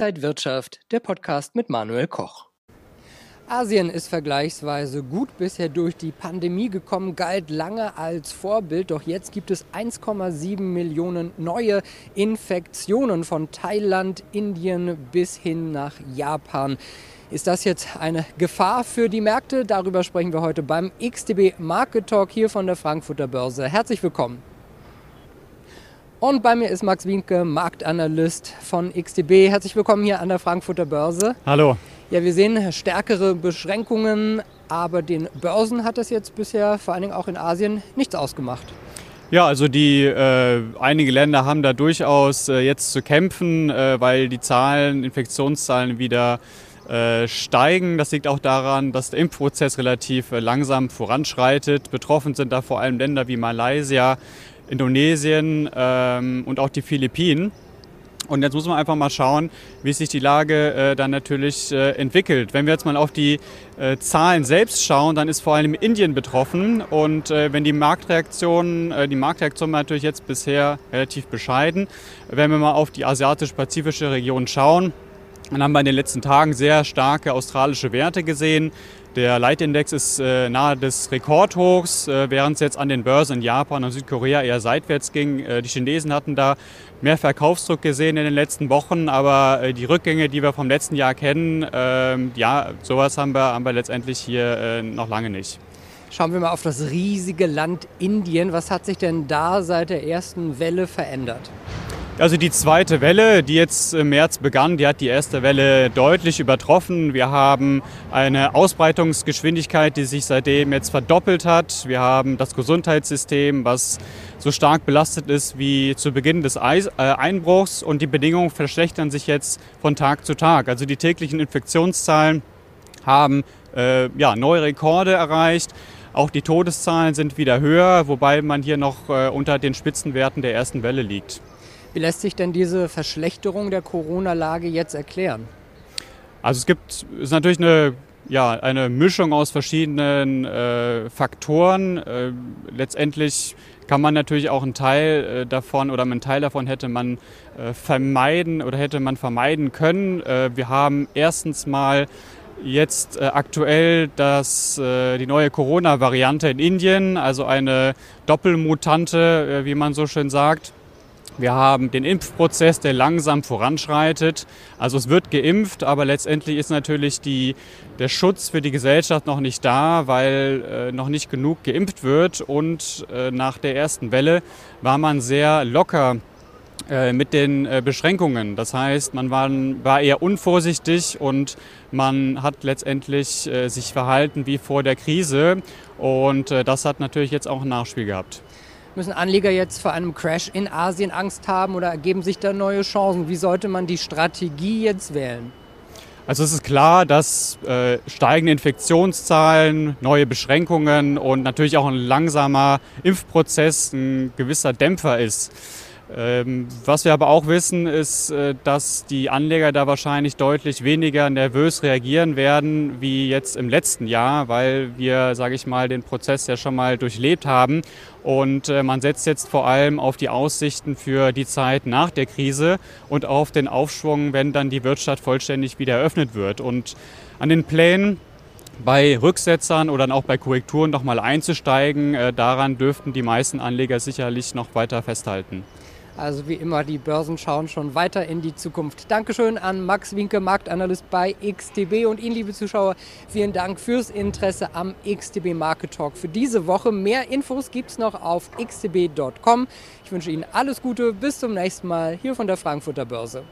Inside Wirtschaft, der Podcast mit Manuel Koch. Asien ist vergleichsweise gut bisher durch die Pandemie gekommen, galt lange als Vorbild, doch jetzt gibt es 1,7 Millionen neue Infektionen von Thailand, Indien bis hin nach Japan. Ist das jetzt eine Gefahr für die Märkte? Darüber sprechen wir heute beim XTB Market Talk hier von der Frankfurter Börse. Herzlich willkommen. Und bei mir ist Max Wienke, Marktanalyst von XTB. Herzlich willkommen hier an der Frankfurter Börse. Hallo. Ja, wir sehen stärkere Beschränkungen, aber den Börsen hat das jetzt bisher, vor allen Dingen auch in Asien, nichts ausgemacht. Ja, also die äh, einige Länder haben da durchaus äh, jetzt zu kämpfen, äh, weil die Zahlen, Infektionszahlen wieder äh, steigen. Das liegt auch daran, dass der Impfprozess relativ äh, langsam voranschreitet. Betroffen sind da vor allem Länder wie Malaysia, Indonesien ähm, und auch die Philippinen. Und jetzt muss man einfach mal schauen, wie sich die Lage äh, dann natürlich äh, entwickelt. Wenn wir jetzt mal auf die äh, Zahlen selbst schauen, dann ist vor allem Indien betroffen. Und äh, wenn die Marktreaktion, äh, die Marktreaktion natürlich jetzt bisher relativ bescheiden. Wenn wir mal auf die asiatisch-pazifische Region schauen, dann haben wir in den letzten Tagen sehr starke australische Werte gesehen. Der Leitindex ist äh, nahe des Rekordhochs, äh, während es jetzt an den Börsen in Japan und Südkorea eher seitwärts ging. Äh, die Chinesen hatten da mehr Verkaufsdruck gesehen in den letzten Wochen, aber äh, die Rückgänge, die wir vom letzten Jahr kennen, ähm, ja, sowas haben wir, haben wir letztendlich hier äh, noch lange nicht. Schauen wir mal auf das riesige Land Indien. Was hat sich denn da seit der ersten Welle verändert? Also die zweite Welle, die jetzt im März begann, die hat die erste Welle deutlich übertroffen. Wir haben eine Ausbreitungsgeschwindigkeit, die sich seitdem jetzt verdoppelt hat. Wir haben das Gesundheitssystem, was so stark belastet ist wie zu Beginn des äh, Einbruchs und die Bedingungen verschlechtern sich jetzt von Tag zu Tag. Also die täglichen Infektionszahlen haben äh, ja, neue Rekorde erreicht. Auch die Todeszahlen sind wieder höher, wobei man hier noch äh, unter den Spitzenwerten der ersten Welle liegt. Wie lässt sich denn diese Verschlechterung der Corona-Lage jetzt erklären? Also es gibt ist natürlich eine ja, eine Mischung aus verschiedenen äh, Faktoren. Äh, letztendlich kann man natürlich auch einen Teil äh, davon oder einen Teil davon hätte man äh, vermeiden oder hätte man vermeiden können. Äh, wir haben erstens mal jetzt äh, aktuell das, die neue Corona-Variante in Indien, also eine Doppelmutante, wie man so schön sagt. Wir haben den Impfprozess, der langsam voranschreitet. Also es wird geimpft, aber letztendlich ist natürlich die, der Schutz für die Gesellschaft noch nicht da, weil äh, noch nicht genug geimpft wird. Und äh, nach der ersten Welle war man sehr locker äh, mit den äh, Beschränkungen. Das heißt, man war, war, eher unvorsichtig und man hat letztendlich äh, sich verhalten wie vor der Krise. Und das hat natürlich jetzt auch ein Nachspiel gehabt. Müssen Anleger jetzt vor einem Crash in Asien Angst haben oder ergeben sich da neue Chancen? Wie sollte man die Strategie jetzt wählen? Also es ist klar, dass äh, steigende Infektionszahlen, neue Beschränkungen und natürlich auch ein langsamer Impfprozess ein gewisser Dämpfer ist. Ähm, was wir aber auch wissen, ist, äh, dass die Anleger da wahrscheinlich deutlich weniger nervös reagieren werden wie jetzt im letzten Jahr, weil wir, sage ich mal, den Prozess ja schon mal durchlebt haben. Und äh, man setzt jetzt vor allem auf die Aussichten für die Zeit nach der Krise und auf den Aufschwung, wenn dann die Wirtschaft vollständig wieder eröffnet wird. Und an den Plänen bei Rücksetzern oder auch bei Korrekturen nochmal einzusteigen, äh, daran dürften die meisten Anleger sicherlich noch weiter festhalten. Also wie immer, die Börsen schauen schon weiter in die Zukunft. Dankeschön an Max Winke, Marktanalyst bei XTB und Ihnen, liebe Zuschauer, vielen Dank fürs Interesse am XTB Market Talk für diese Woche. Mehr Infos gibt es noch auf xtb.com. Ich wünsche Ihnen alles Gute, bis zum nächsten Mal hier von der Frankfurter Börse.